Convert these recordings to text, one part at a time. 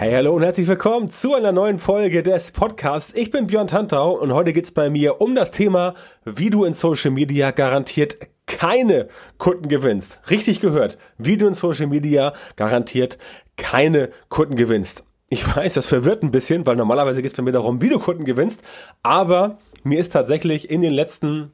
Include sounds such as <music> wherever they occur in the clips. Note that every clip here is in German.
Hey, hallo und herzlich willkommen zu einer neuen Folge des Podcasts. Ich bin Björn Tantau und heute geht's bei mir um das Thema, wie du in Social Media garantiert keine Kunden gewinnst. Richtig gehört, wie du in Social Media garantiert keine Kunden gewinnst. Ich weiß, das verwirrt ein bisschen, weil normalerweise geht es bei mir darum, wie du Kunden gewinnst, aber mir ist tatsächlich in den letzten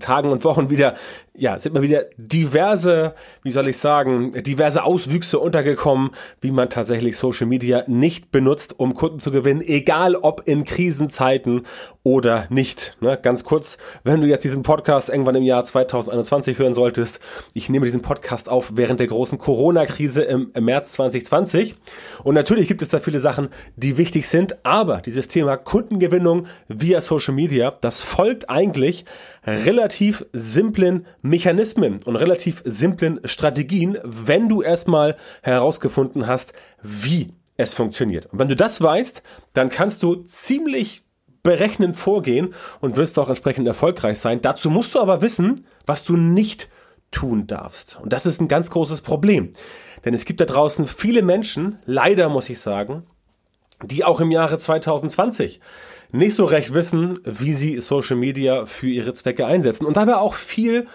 Tagen und Wochen wieder, ja, sind mal wieder diverse, wie soll ich sagen, diverse Auswüchse untergekommen, wie man tatsächlich Social Media nicht benutzt, um Kunden zu gewinnen, egal ob in Krisenzeiten oder nicht. Ne, ganz kurz, wenn du jetzt diesen Podcast irgendwann im Jahr 2021 hören solltest, ich nehme diesen Podcast auf während der großen Corona-Krise im, im März 2020. Und natürlich gibt es da viele Sachen, die wichtig sind, aber dieses Thema Kundengewinnung via Social Media, das folgt eigentlich relativ simplen Mechanismen und relativ simplen Strategien, wenn du erstmal herausgefunden hast, wie es funktioniert. Und wenn du das weißt, dann kannst du ziemlich berechnend vorgehen und wirst auch entsprechend erfolgreich sein. Dazu musst du aber wissen, was du nicht tun darfst. Und das ist ein ganz großes Problem. Denn es gibt da draußen viele Menschen, leider muss ich sagen, die auch im Jahre 2020 nicht so recht wissen, wie sie Social Media für ihre Zwecke einsetzen und dabei auch viel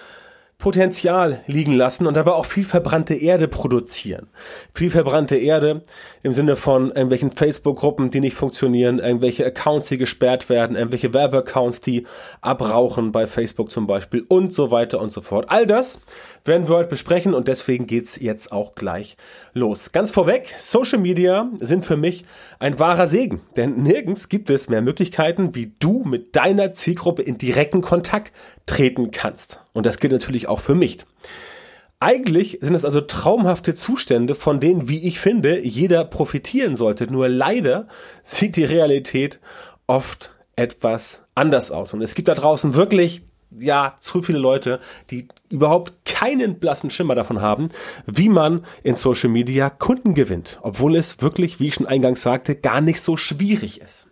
Potenzial liegen lassen und dabei auch viel verbrannte Erde produzieren. Viel verbrannte Erde im Sinne von irgendwelchen Facebook-Gruppen, die nicht funktionieren, irgendwelche Accounts, die gesperrt werden, irgendwelche Werbeaccounts, die abrauchen bei Facebook zum Beispiel und so weiter und so fort. All das werden wir heute besprechen und deswegen geht's jetzt auch gleich los. Ganz vorweg, Social Media sind für mich ein wahrer Segen, denn nirgends gibt es mehr Möglichkeiten, wie du mit deiner Zielgruppe in direkten Kontakt treten kannst. Und das gilt natürlich auch für mich. Eigentlich sind es also traumhafte Zustände, von denen, wie ich finde, jeder profitieren sollte. Nur leider sieht die Realität oft etwas anders aus. Und es gibt da draußen wirklich ja, zu viele Leute, die überhaupt keinen blassen Schimmer davon haben, wie man in Social Media Kunden gewinnt, obwohl es wirklich, wie ich schon eingangs sagte, gar nicht so schwierig ist.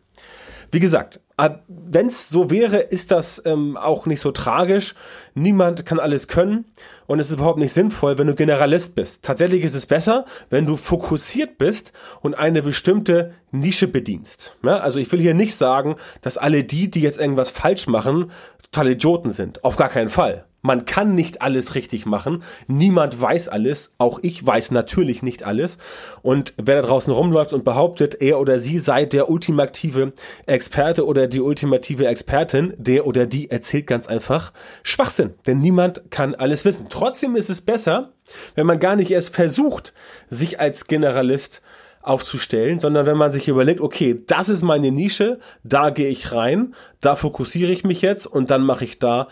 Wie gesagt, wenn es so wäre, ist das ähm, auch nicht so tragisch. Niemand kann alles können und es ist überhaupt nicht sinnvoll, wenn du Generalist bist. Tatsächlich ist es besser, wenn du fokussiert bist und eine bestimmte Nische bedienst. Ja, also ich will hier nicht sagen, dass alle die, die jetzt irgendwas falsch machen, total Idioten sind. Auf gar keinen Fall. Man kann nicht alles richtig machen. Niemand weiß alles. Auch ich weiß natürlich nicht alles. Und wer da draußen rumläuft und behauptet, er oder sie sei der ultimative Experte oder die ultimative Expertin, der oder die erzählt ganz einfach Schwachsinn. Denn niemand kann alles wissen. Trotzdem ist es besser, wenn man gar nicht erst versucht, sich als Generalist aufzustellen, sondern wenn man sich überlegt, okay, das ist meine Nische, da gehe ich rein, da fokussiere ich mich jetzt und dann mache ich da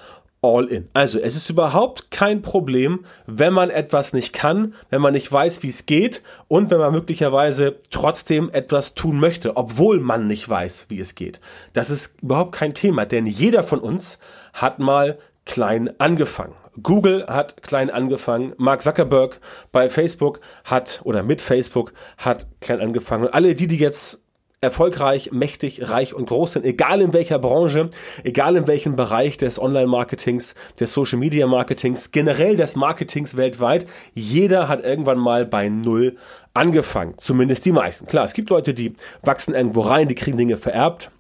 all in. Also es ist überhaupt kein Problem, wenn man etwas nicht kann, wenn man nicht weiß, wie es geht und wenn man möglicherweise trotzdem etwas tun möchte, obwohl man nicht weiß, wie es geht. Das ist überhaupt kein Thema, denn jeder von uns hat mal klein angefangen. Google hat klein angefangen, Mark Zuckerberg bei Facebook hat oder mit Facebook hat klein angefangen. Und alle die, die jetzt erfolgreich, mächtig, reich und groß sind, egal in welcher Branche, egal in welchem Bereich des Online-Marketings, des Social-Media-Marketings, generell des Marketings weltweit, jeder hat irgendwann mal bei Null angefangen. Zumindest die meisten. Klar, es gibt Leute, die wachsen irgendwo rein, die kriegen Dinge vererbt.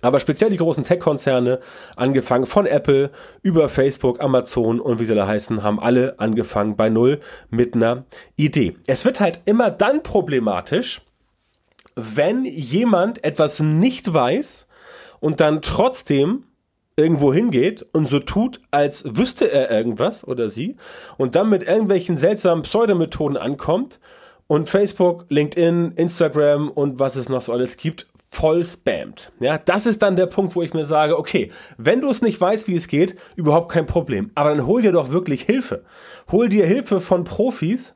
Aber speziell die großen Tech-Konzerne, angefangen von Apple über Facebook, Amazon und wie sie da heißen, haben alle angefangen bei Null mit einer Idee. Es wird halt immer dann problematisch, wenn jemand etwas nicht weiß und dann trotzdem irgendwo hingeht und so tut, als wüsste er irgendwas oder sie und dann mit irgendwelchen seltsamen Pseudomethoden ankommt und Facebook, LinkedIn, Instagram und was es noch so alles gibt, voll spammt. Ja, das ist dann der Punkt, wo ich mir sage, okay, wenn du es nicht weißt, wie es geht, überhaupt kein Problem. Aber dann hol dir doch wirklich Hilfe. Hol dir Hilfe von Profis,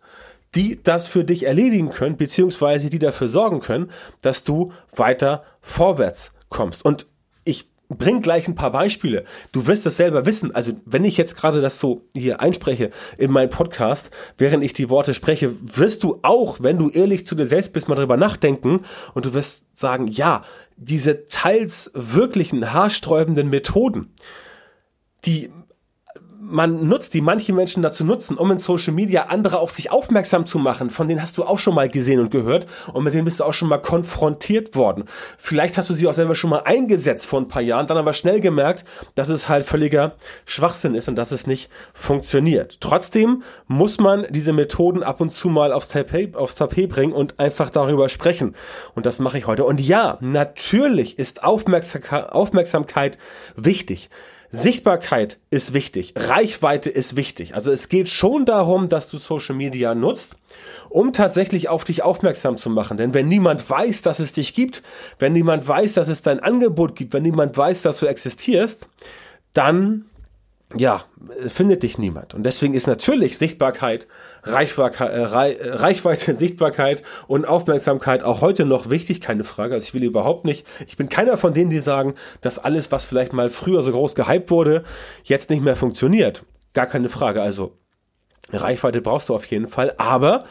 die das für dich erledigen können, beziehungsweise die dafür sorgen können, dass du weiter vorwärts kommst. Und ich bring gleich ein paar Beispiele. Du wirst das selber wissen. Also wenn ich jetzt gerade das so hier einspreche in meinen Podcast, während ich die Worte spreche, wirst du auch, wenn du ehrlich zu dir selbst bist, mal drüber nachdenken und du wirst sagen, ja, diese teils wirklichen haarsträubenden Methoden, die man nutzt, die manche Menschen dazu nutzen, um in Social Media andere auf sich aufmerksam zu machen. Von denen hast du auch schon mal gesehen und gehört und mit denen bist du auch schon mal konfrontiert worden. Vielleicht hast du sie auch selber schon mal eingesetzt vor ein paar Jahren, dann aber schnell gemerkt, dass es halt völliger Schwachsinn ist und dass es nicht funktioniert. Trotzdem muss man diese Methoden ab und zu mal aufs Tapet, aufs Tapet bringen und einfach darüber sprechen. Und das mache ich heute. Und ja, natürlich ist Aufmerksamkeit wichtig. Sichtbarkeit ist wichtig, Reichweite ist wichtig. Also es geht schon darum, dass du Social Media nutzt, um tatsächlich auf dich aufmerksam zu machen. Denn wenn niemand weiß, dass es dich gibt, wenn niemand weiß, dass es dein Angebot gibt, wenn niemand weiß, dass du existierst, dann ja, findet dich niemand. Und deswegen ist natürlich Sichtbarkeit, Reichweite, äh, Reichweite, <laughs> Sichtbarkeit und Aufmerksamkeit auch heute noch wichtig, keine Frage. Also ich will überhaupt nicht, ich bin keiner von denen, die sagen, dass alles, was vielleicht mal früher so groß gehypt wurde, jetzt nicht mehr funktioniert. Gar keine Frage. Also Reichweite brauchst du auf jeden Fall, aber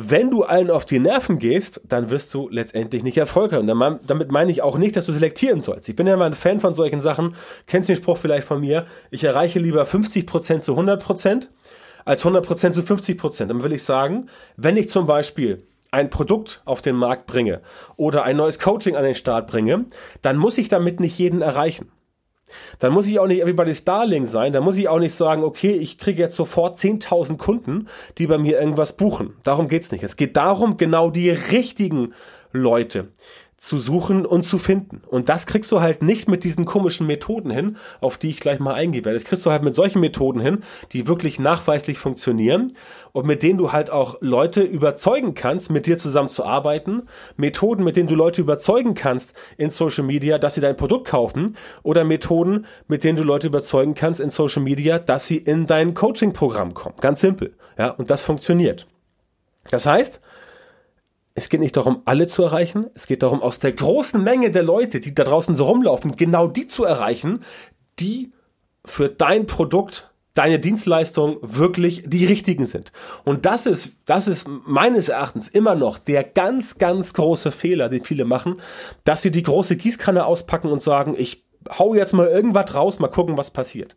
wenn du allen auf die Nerven gehst, dann wirst du letztendlich nicht erfolgreich. Und damit meine ich auch nicht, dass du selektieren sollst. Ich bin ja immer ein Fan von solchen Sachen. Kennst du den Spruch vielleicht von mir? Ich erreiche lieber 50% zu 100% als 100% zu 50%. Dann will ich sagen, wenn ich zum Beispiel ein Produkt auf den Markt bringe oder ein neues Coaching an den Start bringe, dann muss ich damit nicht jeden erreichen. Dann muss ich auch nicht everybody's Darling sein. Dann muss ich auch nicht sagen, okay, ich kriege jetzt sofort 10.000 Kunden, die bei mir irgendwas buchen. Darum geht's nicht. Es geht darum, genau die richtigen Leute zu suchen und zu finden. Und das kriegst du halt nicht mit diesen komischen Methoden hin, auf die ich gleich mal eingehe. Das kriegst du halt mit solchen Methoden hin, die wirklich nachweislich funktionieren und mit denen du halt auch Leute überzeugen kannst, mit dir zusammen zu arbeiten. Methoden, mit denen du Leute überzeugen kannst in Social Media, dass sie dein Produkt kaufen oder Methoden, mit denen du Leute überzeugen kannst in Social Media, dass sie in dein Coaching-Programm kommen. Ganz simpel. Ja, und das funktioniert. Das heißt, es geht nicht darum, alle zu erreichen. Es geht darum, aus der großen Menge der Leute, die da draußen so rumlaufen, genau die zu erreichen, die für dein Produkt, deine Dienstleistung wirklich die richtigen sind. Und das ist, das ist meines Erachtens immer noch der ganz, ganz große Fehler, den viele machen, dass sie die große Gießkanne auspacken und sagen, ich hau jetzt mal irgendwas raus, mal gucken, was passiert.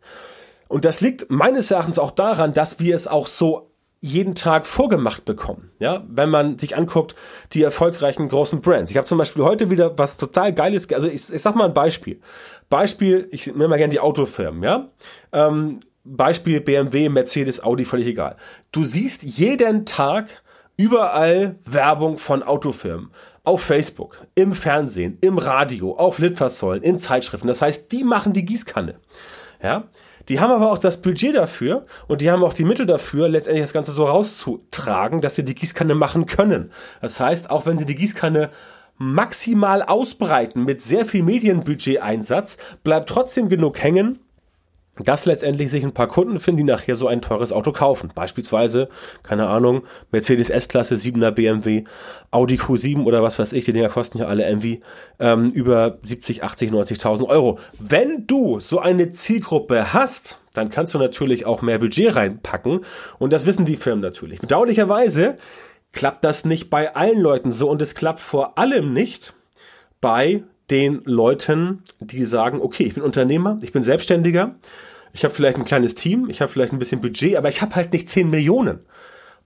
Und das liegt meines Erachtens auch daran, dass wir es auch so jeden Tag vorgemacht bekommen. Ja, wenn man sich anguckt, die erfolgreichen großen Brands. Ich habe zum Beispiel heute wieder was total Geiles. Also ich, ich sag mal ein Beispiel. Beispiel, ich nehme mal gerne die Autofirmen. Ja, ähm, Beispiel BMW, Mercedes, Audi, völlig egal. Du siehst jeden Tag überall Werbung von Autofirmen. Auf Facebook, im Fernsehen, im Radio, auf Litfaßsäulen, in Zeitschriften. Das heißt, die machen die Gießkanne. Ja, die haben aber auch das Budget dafür und die haben auch die Mittel dafür, letztendlich das Ganze so rauszutragen, dass sie die Gießkanne machen können. Das heißt, auch wenn sie die Gießkanne maximal ausbreiten mit sehr viel Medienbudget-Einsatz, bleibt trotzdem genug hängen, dass letztendlich sich ein paar Kunden finden, die nachher so ein teures Auto kaufen. Beispielsweise, keine Ahnung, Mercedes S-Klasse, 7er BMW, Audi Q7 oder was weiß ich, die Dinger kosten ja alle irgendwie ähm, über 70, 80, 90.000 Euro. Wenn du so eine Zielgruppe hast, dann kannst du natürlich auch mehr Budget reinpacken und das wissen die Firmen natürlich. Bedauerlicherweise klappt das nicht bei allen Leuten so und es klappt vor allem nicht bei den Leuten, die sagen, okay, ich bin Unternehmer, ich bin Selbstständiger, ich habe vielleicht ein kleines Team, ich habe vielleicht ein bisschen Budget, aber ich habe halt nicht 10 Millionen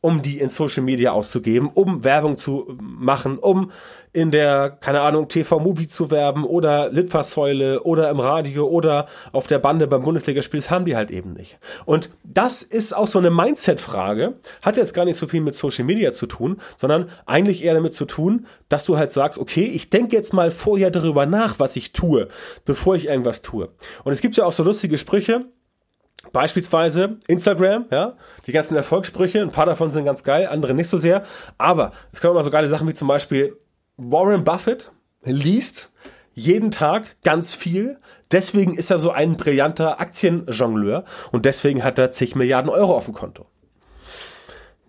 um die in Social Media auszugeben, um Werbung zu machen, um in der, keine Ahnung, TV-Movie zu werben oder Litfaßsäule oder im Radio oder auf der Bande beim Bundesligaspiel, das haben die halt eben nicht. Und das ist auch so eine Mindset-Frage, hat jetzt gar nicht so viel mit Social Media zu tun, sondern eigentlich eher damit zu tun, dass du halt sagst, okay, ich denke jetzt mal vorher darüber nach, was ich tue, bevor ich irgendwas tue. Und es gibt ja auch so lustige Sprüche, Beispielsweise Instagram, ja, die ganzen Erfolgssprüche, ein paar davon sind ganz geil, andere nicht so sehr. Aber es kommen immer so geile Sachen wie zum Beispiel Warren Buffett liest jeden Tag ganz viel. Deswegen ist er so ein brillanter Aktienjongleur und deswegen hat er zig Milliarden Euro auf dem Konto.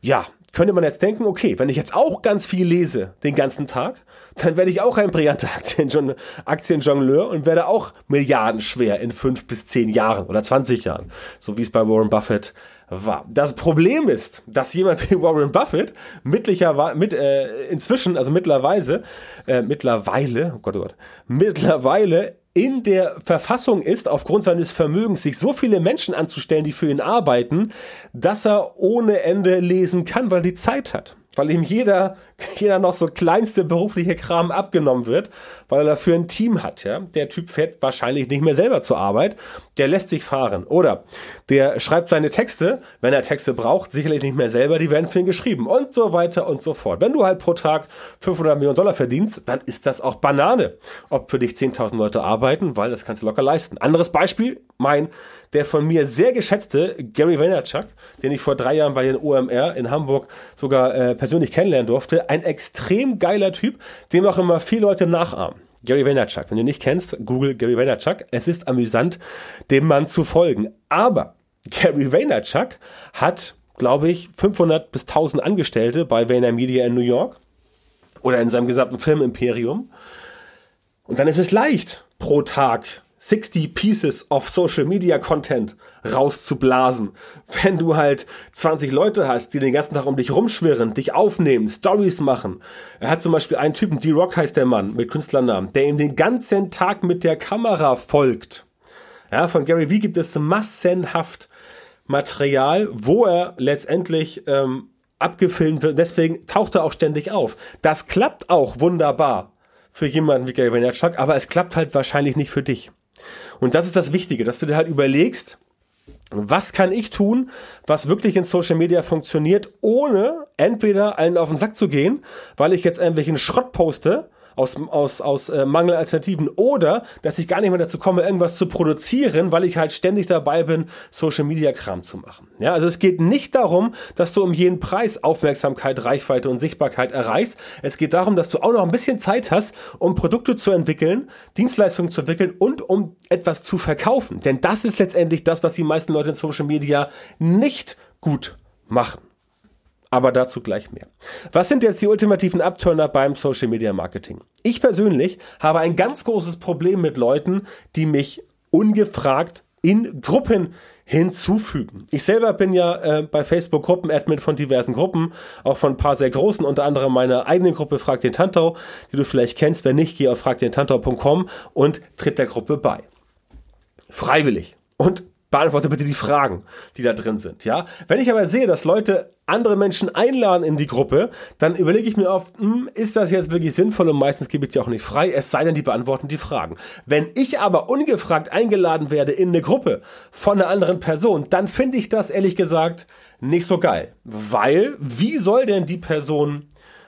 Ja, könnte man jetzt denken, okay, wenn ich jetzt auch ganz viel lese den ganzen Tag, dann werde ich auch ein brillanter Aktienjon Aktienjongleur und werde auch milliardenschwer in fünf bis zehn Jahren oder 20 Jahren, so wie es bei Warren Buffett war. Das Problem ist, dass jemand wie Warren Buffett mittlerweile, mit, äh, inzwischen, also mittlerweile, äh, mittlerweile, oh Gott, oh Gott, mittlerweile in der Verfassung ist, aufgrund seines Vermögens, sich so viele Menschen anzustellen, die für ihn arbeiten, dass er ohne Ende lesen kann, weil die Zeit hat weil ihm jeder, <laughs> jeder noch so kleinste berufliche Kram abgenommen wird, weil er dafür ein Team hat. Ja? Der Typ fährt wahrscheinlich nicht mehr selber zur Arbeit, der lässt sich fahren. Oder der schreibt seine Texte, wenn er Texte braucht, sicherlich nicht mehr selber, die werden für ihn geschrieben und so weiter und so fort. Wenn du halt pro Tag 500 Millionen Dollar verdienst, dann ist das auch Banane, ob für dich 10.000 Leute arbeiten, weil das kannst du locker leisten. Anderes Beispiel, mein der von mir sehr geschätzte Gary Vaynerchuk, den ich vor drei Jahren bei den OMR in Hamburg sogar äh, persönlich kennenlernen durfte, ein extrem geiler Typ, dem auch immer viele Leute nachahmen. Gary Vaynerchuk, wenn du nicht kennst, Google Gary Vaynerchuk. Es ist amüsant, dem Mann zu folgen. Aber Gary Vaynerchuk hat, glaube ich, 500 bis 1000 Angestellte bei VaynerMedia in New York oder in seinem gesamten Filmimperium. Und dann ist es leicht, pro Tag 60 Pieces of Social Media Content rauszublasen. Wenn du halt 20 Leute hast, die den ganzen Tag um dich rumschwirren, dich aufnehmen, Stories machen. Er hat zum Beispiel einen Typen, D-Rock heißt der Mann mit Künstlernamen, der ihm den ganzen Tag mit der Kamera folgt. Ja, von Gary Vee gibt es massenhaft Material, wo er letztendlich ähm, abgefilmt wird. Deswegen taucht er auch ständig auf. Das klappt auch wunderbar für jemanden wie Gary Vaynerchuk, aber es klappt halt wahrscheinlich nicht für dich. Und das ist das Wichtige, dass du dir halt überlegst, was kann ich tun, was wirklich in Social Media funktioniert, ohne entweder allen auf den Sack zu gehen, weil ich jetzt irgendwelchen Schrott poste, aus, aus, aus äh, Mangelalternativen oder dass ich gar nicht mehr dazu komme, irgendwas zu produzieren, weil ich halt ständig dabei bin, Social Media Kram zu machen. Ja, also es geht nicht darum, dass du um jeden Preis Aufmerksamkeit, Reichweite und Sichtbarkeit erreichst. Es geht darum, dass du auch noch ein bisschen Zeit hast, um Produkte zu entwickeln, Dienstleistungen zu entwickeln und um etwas zu verkaufen. Denn das ist letztendlich das, was die meisten Leute in Social Media nicht gut machen. Aber dazu gleich mehr. Was sind jetzt die ultimativen Abturner beim Social Media Marketing? Ich persönlich habe ein ganz großes Problem mit Leuten, die mich ungefragt in Gruppen hinzufügen. Ich selber bin ja äh, bei Facebook Gruppen-Admin von diversen Gruppen, auch von ein paar sehr großen, unter anderem meiner eigenen Gruppe Frag den Tantau, die du vielleicht kennst. Wenn nicht, geh auf fragdentantau.com und tritt der Gruppe bei. Freiwillig. Und beantworte bitte die Fragen, die da drin sind, ja. Wenn ich aber sehe, dass Leute andere Menschen einladen in die Gruppe, dann überlege ich mir oft, hm, ist das jetzt wirklich sinnvoll und meistens gebe ich die auch nicht frei, es sei denn, die beantworten die Fragen. Wenn ich aber ungefragt eingeladen werde in eine Gruppe von einer anderen Person, dann finde ich das ehrlich gesagt nicht so geil. Weil, wie soll denn die Person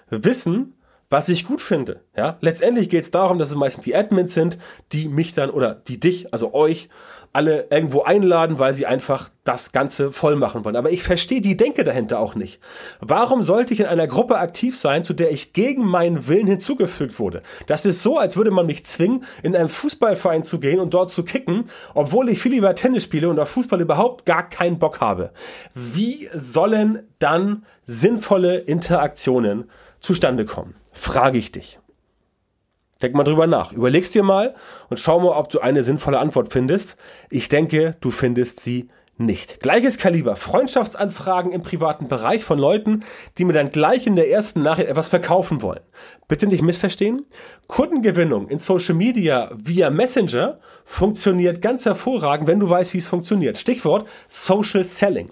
wissen, was ich gut finde. Ja, letztendlich geht es darum, dass es meistens die Admins sind, die mich dann oder die dich, also euch alle irgendwo einladen, weil sie einfach das Ganze voll machen wollen. Aber ich verstehe die Denke dahinter auch nicht. Warum sollte ich in einer Gruppe aktiv sein, zu der ich gegen meinen Willen hinzugefügt wurde? Das ist so, als würde man mich zwingen, in einen Fußballverein zu gehen und dort zu kicken, obwohl ich viel lieber Tennis spiele und auf Fußball überhaupt gar keinen Bock habe. Wie sollen dann sinnvolle Interaktionen zustande kommen? Frage ich dich. Denk mal drüber nach. Überlegst dir mal und schau mal, ob du eine sinnvolle Antwort findest. Ich denke, du findest sie nicht. Gleiches Kaliber. Freundschaftsanfragen im privaten Bereich von Leuten, die mir dann gleich in der ersten Nachricht etwas verkaufen wollen. Bitte nicht missverstehen. Kundengewinnung in Social Media via Messenger funktioniert ganz hervorragend, wenn du weißt, wie es funktioniert. Stichwort Social Selling.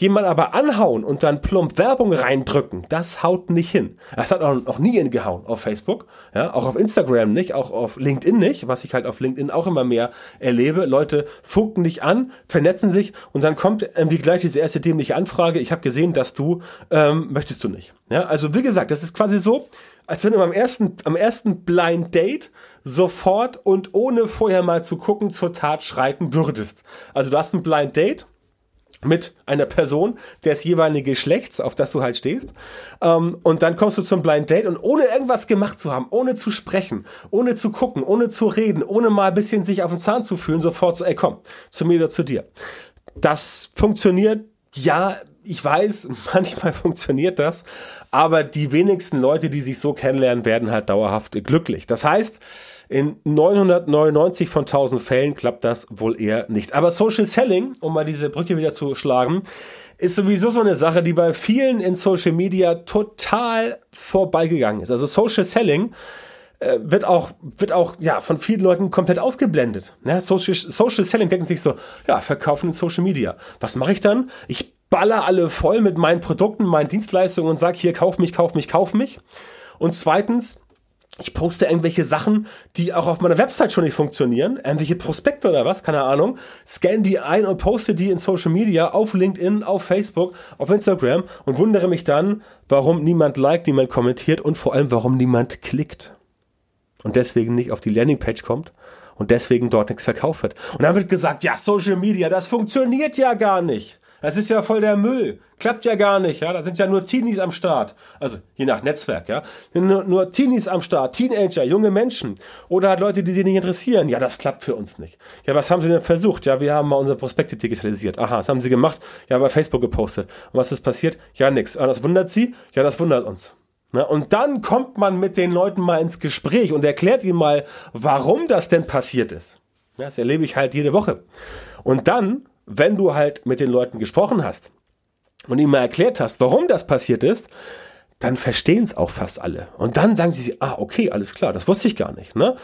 Jemand aber anhauen und dann plump Werbung reindrücken, das haut nicht hin. Das hat auch noch nie hingehauen auf Facebook, ja, auch auf Instagram nicht, auch auf LinkedIn nicht, was ich halt auf LinkedIn auch immer mehr erlebe. Leute funken dich an, vernetzen sich und dann kommt irgendwie gleich diese erste dämliche Anfrage, ich habe gesehen, dass du, ähm, möchtest du nicht. Ja, also wie gesagt, das ist quasi so, als wenn du am ersten, am ersten Blind Date sofort und ohne vorher mal zu gucken zur Tat schreiten würdest. Also du hast ein Blind Date, mit einer Person des jeweiligen Geschlechts, auf das du halt stehst. Ähm, und dann kommst du zum Blind Date und ohne irgendwas gemacht zu haben, ohne zu sprechen, ohne zu gucken, ohne zu reden, ohne mal ein bisschen sich auf den Zahn zu fühlen, sofort so, ey komm, zu mir oder zu dir. Das funktioniert ja ich weiß, <laughs> manchmal funktioniert das, aber die wenigsten Leute, die sich so kennenlernen, werden halt dauerhaft glücklich. Das heißt, in 999 von 1000 Fällen klappt das wohl eher nicht. Aber Social Selling, um mal diese Brücke wieder zu schlagen, ist sowieso so eine Sache, die bei vielen in Social Media total vorbeigegangen ist. Also Social Selling äh, wird auch, wird auch, ja, von vielen Leuten komplett ausgeblendet. Ja, Social, Social Selling denken sich so, ja, verkaufen in Social Media. Was mache ich dann? Ich baller alle voll mit meinen Produkten, meinen Dienstleistungen und sag hier, kauf mich, kauf mich, kauf mich. Und zweitens, ich poste irgendwelche Sachen, die auch auf meiner Website schon nicht funktionieren, irgendwelche Prospekte oder was, keine Ahnung, scan die ein und poste die in Social Media, auf LinkedIn, auf Facebook, auf Instagram und wundere mich dann, warum niemand liked, niemand kommentiert und vor allem, warum niemand klickt und deswegen nicht auf die Landingpage kommt und deswegen dort nichts verkauft wird. Und dann wird gesagt, ja, Social Media, das funktioniert ja gar nicht. Das ist ja voll der Müll. Klappt ja gar nicht, ja. Da sind ja nur Teenies am Start. Also, je nach Netzwerk, ja. Nur, nur Teenies am Start, Teenager, junge Menschen. Oder halt Leute, die sich nicht interessieren. Ja, das klappt für uns nicht. Ja, was haben sie denn versucht? Ja, wir haben mal unsere Prospekte digitalisiert. Aha, was haben sie gemacht? Ja, bei Facebook gepostet. Und was ist passiert? Ja, nix. Und das wundert sie? Ja, das wundert uns. Ne? Und dann kommt man mit den Leuten mal ins Gespräch und erklärt ihnen mal, warum das denn passiert ist. Das erlebe ich halt jede Woche. Und dann, wenn du halt mit den Leuten gesprochen hast und ihnen mal erklärt hast, warum das passiert ist, dann verstehen es auch fast alle. Und dann sagen sie sich, ah, okay, alles klar, das wusste ich gar nicht. Ne?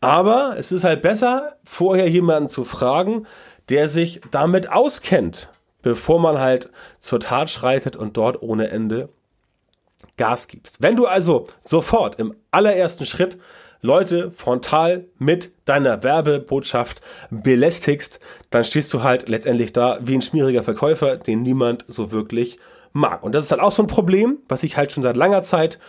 Aber es ist halt besser, vorher jemanden zu fragen, der sich damit auskennt, bevor man halt zur Tat schreitet und dort ohne Ende Gas gibst. Wenn du also sofort im allerersten Schritt Leute frontal mit deiner Werbebotschaft belästigst, dann stehst du halt letztendlich da wie ein schmieriger Verkäufer, den niemand so wirklich mag. Und das ist halt auch so ein Problem, was ich halt schon seit langer Zeit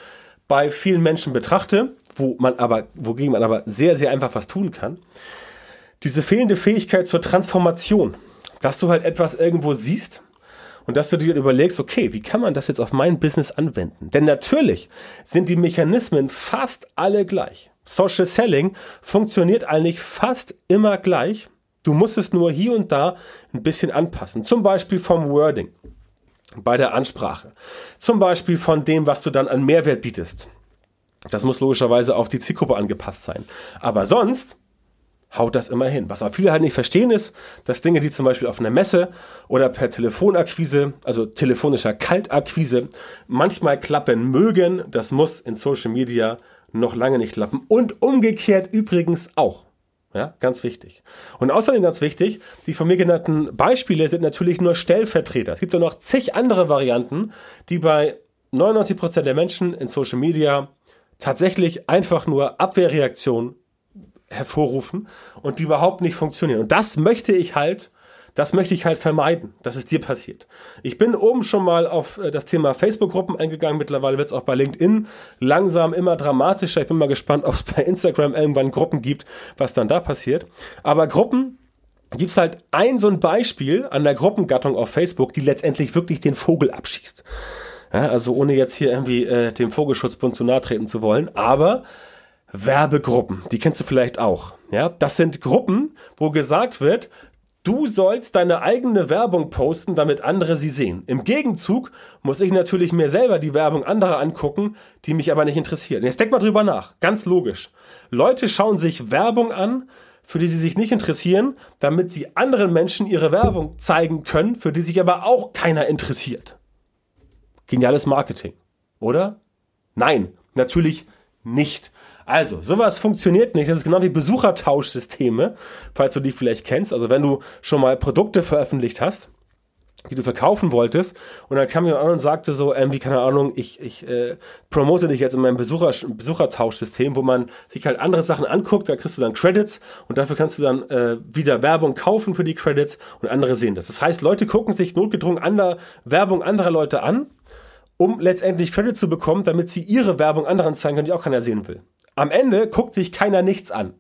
bei vielen Menschen betrachte, wo man aber, wogegen man aber sehr, sehr einfach was tun kann. Diese fehlende Fähigkeit zur Transformation, dass du halt etwas irgendwo siehst, und dass du dir überlegst, okay, wie kann man das jetzt auf mein Business anwenden? Denn natürlich sind die Mechanismen fast alle gleich. Social Selling funktioniert eigentlich fast immer gleich. Du musst es nur hier und da ein bisschen anpassen. Zum Beispiel vom Wording bei der Ansprache. Zum Beispiel von dem, was du dann an Mehrwert bietest. Das muss logischerweise auf die Zielgruppe angepasst sein. Aber sonst haut das immer hin. Was aber viele halt nicht verstehen ist, dass Dinge, die zum Beispiel auf einer Messe oder per Telefonakquise, also telefonischer Kaltakquise, manchmal klappen mögen, das muss in Social Media noch lange nicht klappen. Und umgekehrt übrigens auch. Ja, ganz wichtig. Und außerdem ganz wichtig, die von mir genannten Beispiele sind natürlich nur Stellvertreter. Es gibt auch noch zig andere Varianten, die bei 99% der Menschen in Social Media tatsächlich einfach nur Abwehrreaktionen hervorrufen und die überhaupt nicht funktionieren. Und das möchte ich halt, das möchte ich halt vermeiden, dass es dir passiert. Ich bin oben schon mal auf äh, das Thema Facebook-Gruppen eingegangen. Mittlerweile wird es auch bei LinkedIn langsam immer dramatischer. Ich bin mal gespannt, <laughs> ob es bei Instagram irgendwann Gruppen gibt, was dann da passiert. Aber Gruppen gibt es halt ein so ein Beispiel an der Gruppengattung auf Facebook, die letztendlich wirklich den Vogel abschießt. Ja, also ohne jetzt hier irgendwie äh, dem Vogelschutzbund zu nahe treten zu wollen, aber Werbegruppen, die kennst du vielleicht auch. Ja, das sind Gruppen, wo gesagt wird, du sollst deine eigene Werbung posten, damit andere sie sehen. Im Gegenzug muss ich natürlich mir selber die Werbung anderer angucken, die mich aber nicht interessieren. Jetzt denk mal drüber nach. Ganz logisch. Leute schauen sich Werbung an, für die sie sich nicht interessieren, damit sie anderen Menschen ihre Werbung zeigen können, für die sich aber auch keiner interessiert. Geniales Marketing, oder? Nein, natürlich nicht. Also, sowas funktioniert nicht. Das ist genau wie Besuchertauschsysteme, falls du die vielleicht kennst. Also, wenn du schon mal Produkte veröffentlicht hast, die du verkaufen wolltest, und dann kam jemand an und sagte so, irgendwie, keine Ahnung, ich, ich äh, promote dich jetzt in meinem Besucher, Besuchertauschsystem, wo man sich halt andere Sachen anguckt, da kriegst du dann Credits und dafür kannst du dann äh, wieder Werbung kaufen für die Credits und andere sehen das. Das heißt, Leute gucken sich notgedrungen ander, Werbung anderer Leute an, um letztendlich Credit zu bekommen, damit sie ihre Werbung anderen zeigen können, die auch keiner sehen will. Am Ende guckt sich keiner nichts an.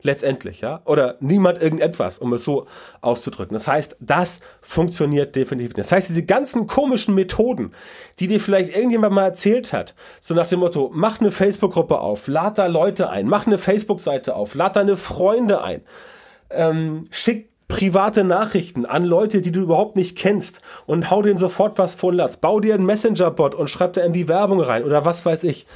Letztendlich, ja. Oder niemand irgendetwas, um es so auszudrücken. Das heißt, das funktioniert definitiv nicht. Das heißt, diese ganzen komischen Methoden, die dir vielleicht irgendjemand mal erzählt hat, so nach dem Motto, mach eine Facebook-Gruppe auf, lad da Leute ein, mach eine Facebook-Seite auf, lad deine Freunde ein, ähm, schick private Nachrichten an Leute, die du überhaupt nicht kennst und hau denen sofort was vor Latz. Bau dir einen Messenger-Bot und schreib da irgendwie Werbung rein oder was weiß ich.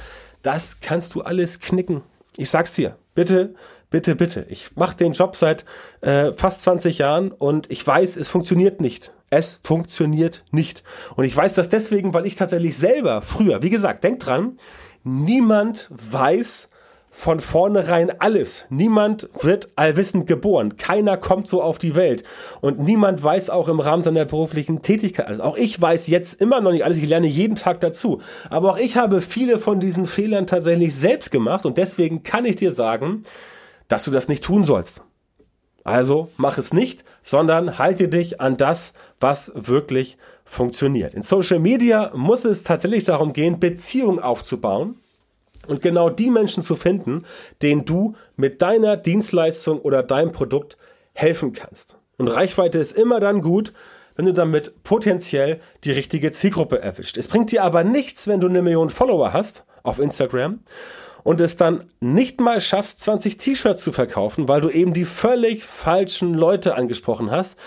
Das kannst du alles knicken. Ich sag's dir. Bitte, bitte, bitte. Ich mache den Job seit äh, fast 20 Jahren und ich weiß, es funktioniert nicht. Es funktioniert nicht. Und ich weiß das deswegen, weil ich tatsächlich selber früher, wie gesagt, denk dran, niemand weiß, von vornherein alles. Niemand wird allwissend geboren. Keiner kommt so auf die Welt. Und niemand weiß auch im Rahmen seiner beruflichen Tätigkeit. Also auch ich weiß jetzt immer noch nicht alles. Ich lerne jeden Tag dazu. Aber auch ich habe viele von diesen Fehlern tatsächlich selbst gemacht. Und deswegen kann ich dir sagen, dass du das nicht tun sollst. Also mach es nicht, sondern halte dich an das, was wirklich funktioniert. In Social Media muss es tatsächlich darum gehen, Beziehungen aufzubauen und genau die Menschen zu finden, denen du mit deiner Dienstleistung oder deinem Produkt helfen kannst. Und Reichweite ist immer dann gut, wenn du damit potenziell die richtige Zielgruppe erwischt. Es bringt dir aber nichts, wenn du eine Million Follower hast auf Instagram und es dann nicht mal schaffst, 20 T-Shirts zu verkaufen, weil du eben die völlig falschen Leute angesprochen hast.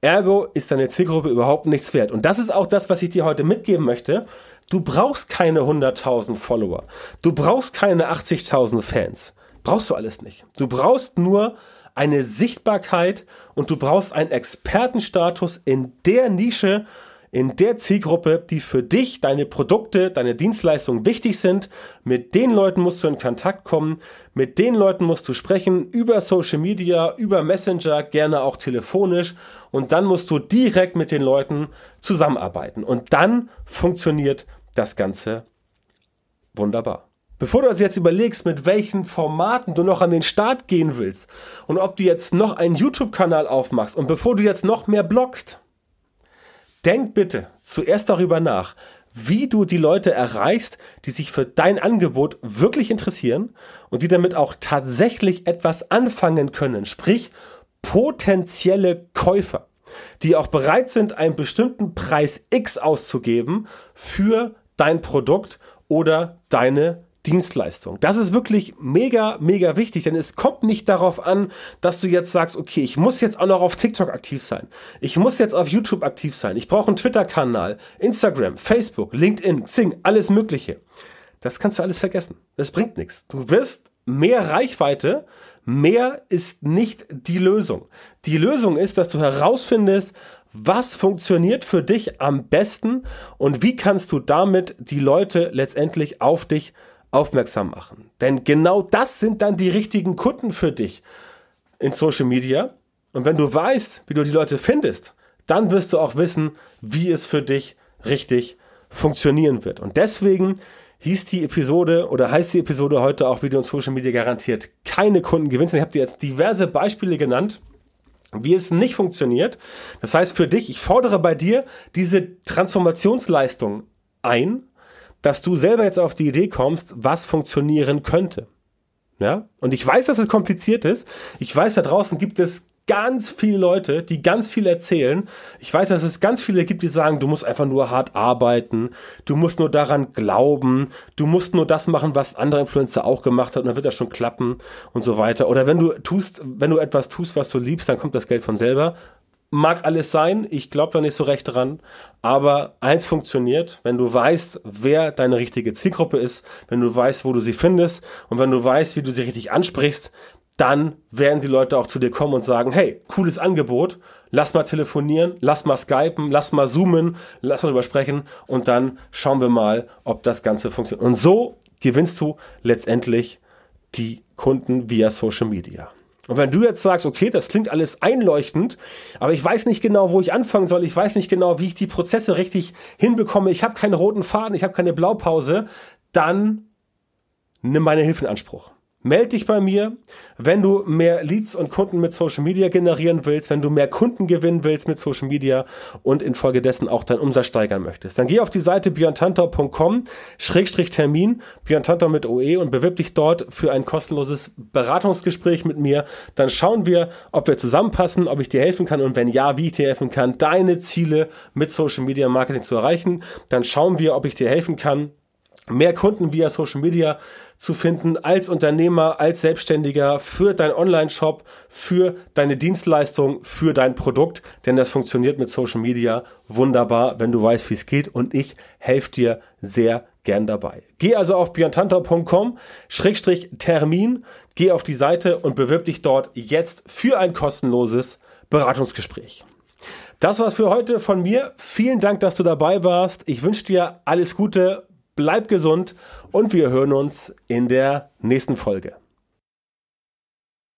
Ergo ist deine Zielgruppe überhaupt nichts wert. Und das ist auch das, was ich dir heute mitgeben möchte. Du brauchst keine 100.000 Follower. Du brauchst keine 80.000 Fans. Brauchst du alles nicht. Du brauchst nur eine Sichtbarkeit und du brauchst einen Expertenstatus in der Nische, in der Zielgruppe, die für dich, deine Produkte, deine Dienstleistungen wichtig sind. Mit den Leuten musst du in Kontakt kommen, mit den Leuten musst du sprechen, über Social Media, über Messenger, gerne auch telefonisch und dann musst du direkt mit den Leuten zusammenarbeiten und dann funktioniert das Ganze wunderbar. Bevor du also jetzt überlegst, mit welchen Formaten du noch an den Start gehen willst und ob du jetzt noch einen YouTube-Kanal aufmachst und bevor du jetzt noch mehr bloggst, denk bitte zuerst darüber nach, wie du die Leute erreichst, die sich für dein Angebot wirklich interessieren und die damit auch tatsächlich etwas anfangen können, sprich potenzielle Käufer, die auch bereit sind, einen bestimmten Preis X auszugeben für dein Produkt oder deine Dienstleistung. Das ist wirklich mega, mega wichtig, denn es kommt nicht darauf an, dass du jetzt sagst, okay, ich muss jetzt auch noch auf TikTok aktiv sein. Ich muss jetzt auf YouTube aktiv sein. Ich brauche einen Twitter-Kanal, Instagram, Facebook, LinkedIn, Xing, alles Mögliche. Das kannst du alles vergessen. Das bringt nichts. Du wirst mehr Reichweite, mehr ist nicht die Lösung. Die Lösung ist, dass du herausfindest, was funktioniert für dich am besten und wie kannst du damit die Leute letztendlich auf dich aufmerksam machen. Denn genau das sind dann die richtigen Kunden für dich in Social Media. Und wenn du weißt, wie du die Leute findest, dann wirst du auch wissen, wie es für dich richtig funktionieren wird. Und deswegen hieß die Episode oder heißt die Episode heute auch Video und Social Media garantiert keine Kunden gewinnst. Ich habe dir jetzt diverse Beispiele genannt wie es nicht funktioniert. Das heißt für dich, ich fordere bei dir diese Transformationsleistung ein, dass du selber jetzt auf die Idee kommst, was funktionieren könnte. Ja? Und ich weiß, dass es kompliziert ist. Ich weiß, da draußen gibt es ganz viele Leute, die ganz viel erzählen. Ich weiß, dass es ganz viele gibt, die sagen, du musst einfach nur hart arbeiten, du musst nur daran glauben, du musst nur das machen, was andere Influencer auch gemacht haben, und dann wird das schon klappen und so weiter. Oder wenn du tust, wenn du etwas tust, was du liebst, dann kommt das Geld von selber. Mag alles sein, ich glaube da nicht so recht dran, aber eins funktioniert, wenn du weißt, wer deine richtige Zielgruppe ist, wenn du weißt, wo du sie findest und wenn du weißt, wie du sie richtig ansprichst, dann werden die Leute auch zu dir kommen und sagen, hey, cooles Angebot, lass mal telefonieren, lass mal skypen, lass mal zoomen, lass mal drüber sprechen und dann schauen wir mal, ob das Ganze funktioniert. Und so gewinnst du letztendlich die Kunden via Social Media. Und wenn du jetzt sagst, okay, das klingt alles einleuchtend, aber ich weiß nicht genau, wo ich anfangen soll, ich weiß nicht genau, wie ich die Prozesse richtig hinbekomme, ich habe keinen roten Faden, ich habe keine Blaupause, dann nimm meine Hilfe in Anspruch. Meld dich bei mir, wenn du mehr Leads und Kunden mit Social Media generieren willst, wenn du mehr Kunden gewinnen willst mit Social Media und infolgedessen auch deinen Umsatz steigern möchtest. Dann geh auf die Seite björntantor.com Schrägstrich Termin, Björn mit OE und bewirb dich dort für ein kostenloses Beratungsgespräch mit mir. Dann schauen wir, ob wir zusammenpassen, ob ich dir helfen kann und wenn ja, wie ich dir helfen kann, deine Ziele mit Social Media Marketing zu erreichen. Dann schauen wir, ob ich dir helfen kann, mehr Kunden via Social Media zu finden als Unternehmer, als Selbstständiger für dein Online-Shop, für deine Dienstleistung, für dein Produkt, denn das funktioniert mit Social Media wunderbar, wenn du weißt, wie es geht und ich helfe dir sehr gern dabei. Geh also auf björntantau.com Schrägstrich Termin, geh auf die Seite und bewirb dich dort jetzt für ein kostenloses Beratungsgespräch. Das war's für heute von mir. Vielen Dank, dass du dabei warst. Ich wünsche dir alles Gute bleib gesund und wir hören uns in der nächsten Folge.